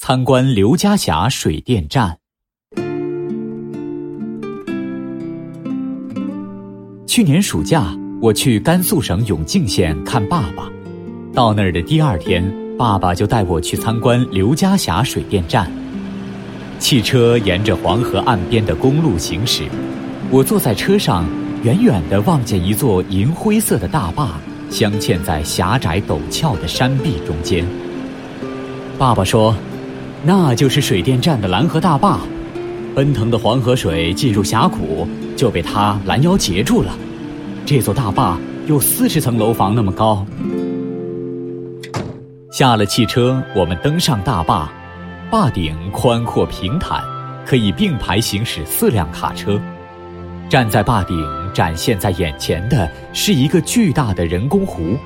参观刘家峡水电站。去年暑假，我去甘肃省永靖县看爸爸。到那儿的第二天，爸爸就带我去参观刘家峡水电站。汽车沿着黄河岸边的公路行驶，我坐在车上，远远地望见一座银灰色的大坝，镶嵌在狭窄陡峭的山壁中间。爸爸说。那就是水电站的拦河大坝，奔腾的黄河水进入峡谷就被它拦腰截住了。这座大坝有四十层楼房那么高。下了汽车，我们登上大坝，坝顶宽阔平坦，可以并排行驶四辆卡车。站在坝顶，展现在眼前的是一个巨大的人工湖，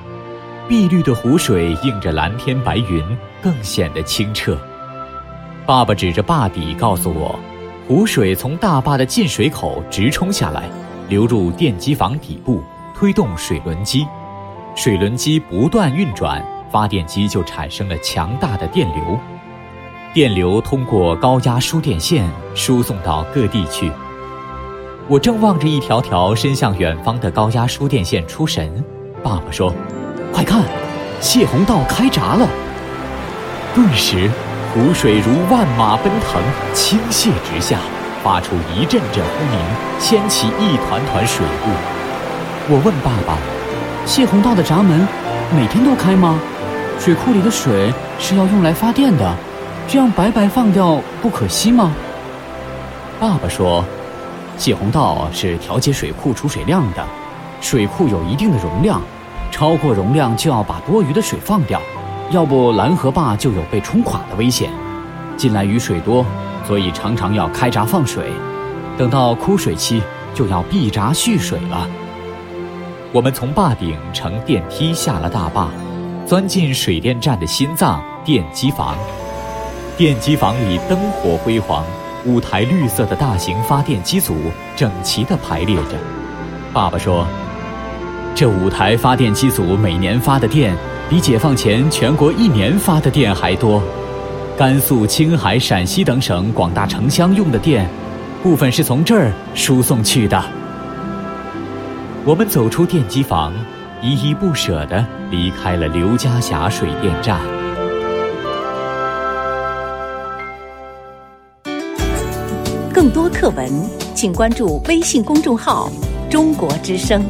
碧绿的湖水映着蓝天白云，更显得清澈。爸爸指着坝底告诉我，湖水从大坝的进水口直冲下来，流入电机房底部，推动水轮机，水轮机不断运转，发电机就产生了强大的电流，电流通过高压输电线输送到各地去。我正望着一条条伸向远方的高压输电线出神，爸爸说：“快看，泄洪道开闸了！”顿时。湖水如万马奔腾，倾泻直下，发出一阵阵轰鸣，掀起一团团水雾。我问爸爸：“泄洪道的闸门每天都开吗？水库里的水是要用来发电的，这样白白放掉不可惜吗？”爸爸说：“泄洪道是调节水库储水量的，水库有一定的容量，超过容量就要把多余的水放掉。”要不拦河坝就有被冲垮的危险。近来雨水多，所以常常要开闸放水。等到枯水期，就要闭闸蓄水了。我们从坝顶乘电梯下了大坝，钻进水电站的心脏——电机房。电机房里灯火辉煌，五台绿色的大型发电机组整齐地排列着。爸爸说：“这五台发电机组每年发的电。”比解放前全国一年发的电还多，甘肃、青海、陕西等省广大城乡用的电，部分是从这儿输送去的。我们走出电机房，依依不舍地离开了刘家峡水电站。更多课文，请关注微信公众号“中国之声”。